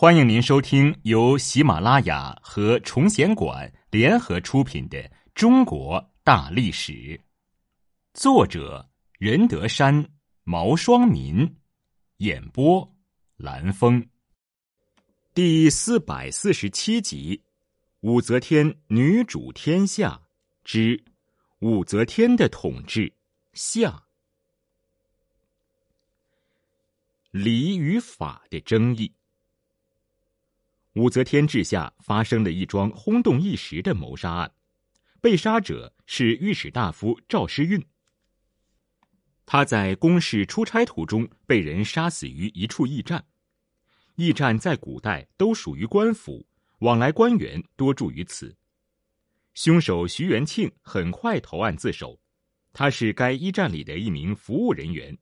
欢迎您收听由喜马拉雅和崇贤馆联合出品的《中国大历史》，作者任德山、毛双民，演播蓝峰，第四百四十七集：武则天女主天下之武则天的统治下，礼与法的争议。武则天治下发生了一桩轰动一时的谋杀案，被杀者是御史大夫赵诗韵。他在宫室出差途中被人杀死于一处驿站。驿站在古代都属于官府，往来官员多住于此。凶手徐元庆很快投案自首，他是该驿站里的一名服务人员，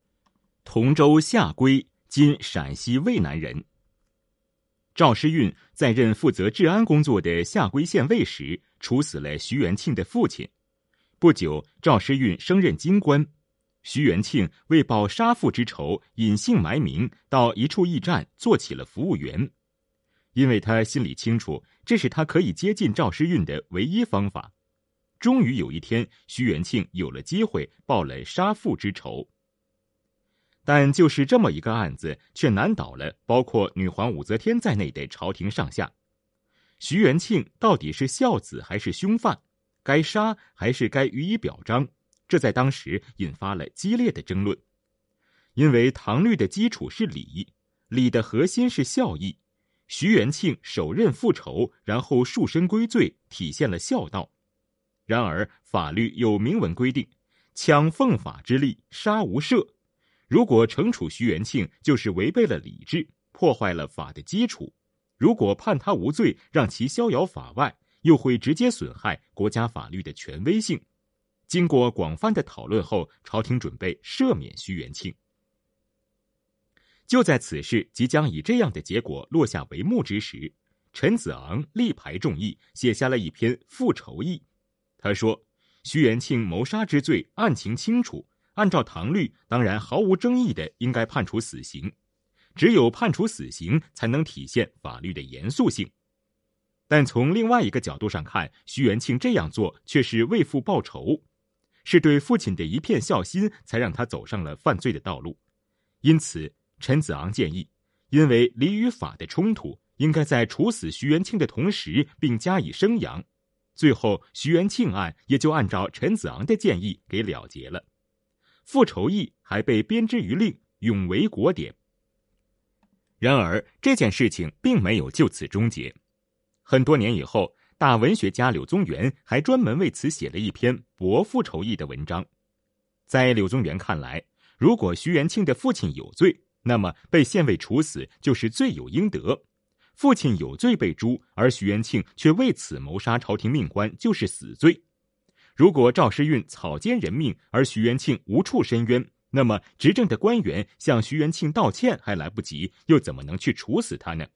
同州下归（今陕西渭南）人。赵诗韵在任负责治安工作的下归县尉时，处死了徐元庆的父亲。不久，赵诗韵升任京官。徐元庆为报杀父之仇，隐姓埋名到一处驿站做起了服务员，因为他心里清楚，这是他可以接近赵诗韵的唯一方法。终于有一天，徐元庆有了机会报了杀父之仇。但就是这么一个案子，却难倒了包括女皇武则天在内的朝廷上下。徐元庆到底是孝子还是凶犯？该杀还是该予以表彰？这在当时引发了激烈的争论。因为唐律的基础是礼，礼的核心是孝义。徐元庆首刃复仇，然后束身归罪，体现了孝道。然而法律有明文规定：抢奉法之力，杀无赦。如果惩处徐元庆，就是违背了礼制，破坏了法的基础；如果判他无罪，让其逍遥法外，又会直接损害国家法律的权威性。经过广泛的讨论后，朝廷准备赦免徐元庆。就在此事即将以这样的结果落下帷幕之时，陈子昂力排众议，写下了一篇复仇议。他说：“徐元庆谋杀之罪，案情清楚。”按照唐律，当然毫无争议的应该判处死刑，只有判处死刑，才能体现法律的严肃性。但从另外一个角度上看，徐元庆这样做却是为父报仇，是对父亲的一片孝心，才让他走上了犯罪的道路。因此，陈子昂建议，因为礼与法的冲突，应该在处死徐元庆的同时，并加以声扬。最后，徐元庆案也就按照陈子昂的建议给了结了。复仇议还被编之于令，永为国典。然而这件事情并没有就此终结。很多年以后，大文学家柳宗元还专门为此写了一篇驳复仇议的文章。在柳宗元看来，如果徐元庆的父亲有罪，那么被县尉处死就是罪有应得；父亲有罪被诛，而徐元庆却为此谋杀朝廷命官，就是死罪。如果赵诗韵草菅人命，而徐元庆无处申冤，那么执政的官员向徐元庆道歉还来不及，又怎么能去处死他呢？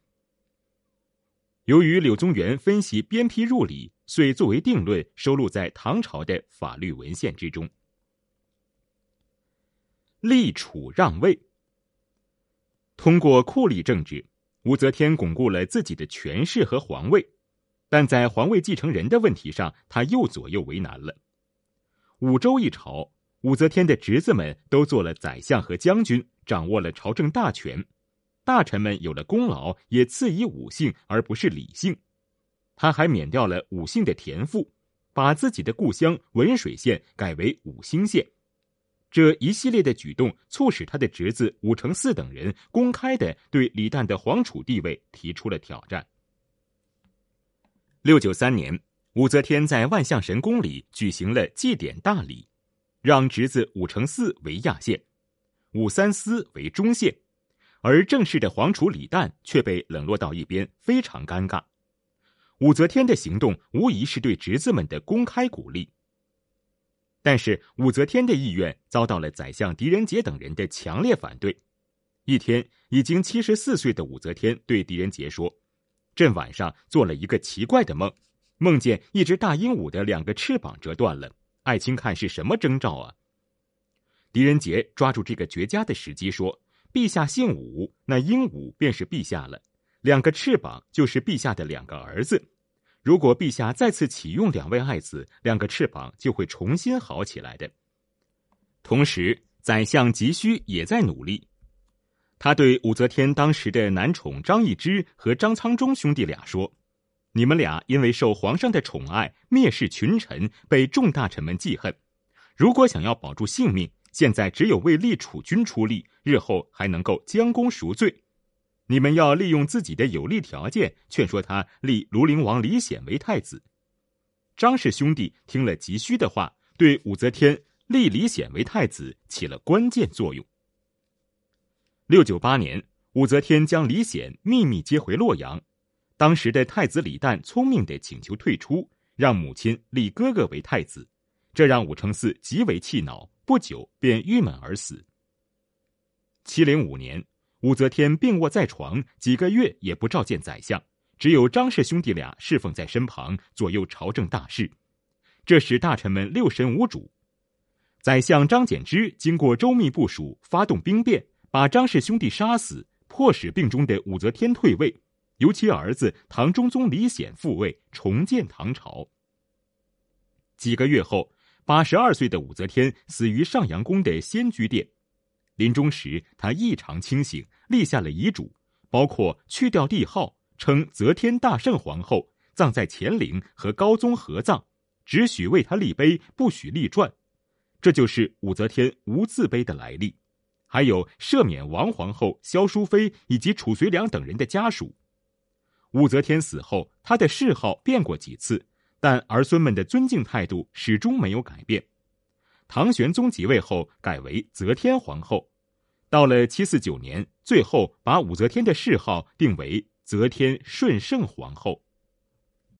由于柳宗元分析鞭辟入里，遂作为定论收录在唐朝的法律文献之中。立储让位，通过酷吏政治，武则天巩固了自己的权势和皇位。但在皇位继承人的问题上，他又左右为难了。武周一朝，武则天的侄子们都做了宰相和将军，掌握了朝政大权。大臣们有了功劳，也赐以武姓而不是李姓。他还免掉了武姓的田赋，把自己的故乡文水县改为武兴县。这一系列的举动，促使他的侄子武承嗣等人公开的对李旦的皇储地位提出了挑战。六九三年，武则天在万象神宫里举行了祭典大礼，让侄子武承嗣为亚县，武三思为中县，而正式的皇储李旦却被冷落到一边，非常尴尬。武则天的行动无疑是对侄子们的公开鼓励，但是武则天的意愿遭到了宰相狄仁杰等人的强烈反对。一天，已经七十四岁的武则天对狄仁杰说。朕晚上做了一个奇怪的梦，梦见一只大鹦鹉的两个翅膀折断了。爱卿看是什么征兆啊？狄仁杰抓住这个绝佳的时机说：“陛下姓武，那鹦鹉便是陛下了。两个翅膀就是陛下的两个儿子。如果陛下再次启用两位爱子，两个翅膀就会重新好起来的。同时，宰相急需也在努力。他对武则天当时的男宠张易之和张苍忠兄弟俩说：“你们俩因为受皇上的宠爱，蔑视群臣，被众大臣们记恨。如果想要保住性命，现在只有为立储君出力，日后还能够将功赎罪。”你们要利用自己的有利条件，劝说他立庐陵王李显为太子。张氏兄弟听了急需的话，对武则天立李显为太子起了关键作用。六九八年，武则天将李显秘密接回洛阳，当时的太子李旦聪明的请求退出，让母亲立哥哥为太子，这让武承嗣极为气恼，不久便郁闷而死。七零五年。武则天病卧在床，几个月也不召见宰相，只有张氏兄弟俩侍奉在身旁，左右朝政大事，这使大臣们六神无主。宰相张柬之经过周密部署，发动兵变，把张氏兄弟杀死，迫使病中的武则天退位，由其儿子唐中宗李显复位，重建唐朝。几个月后，八十二岁的武则天死于上阳宫的仙居殿。临终时，他异常清醒，立下了遗嘱，包括去掉帝号，称则天大圣皇后，葬在乾陵和高宗合葬，只许为他立碑，不许立传。这就是武则天无字碑的来历。还有赦免王皇后、萧淑妃以及褚遂良等人的家属。武则天死后，她的谥号变过几次，但儿孙们的尊敬态度始终没有改变。唐玄宗即位后，改为则天皇后。到了七四九年，最后把武则天的谥号定为则天顺圣皇后。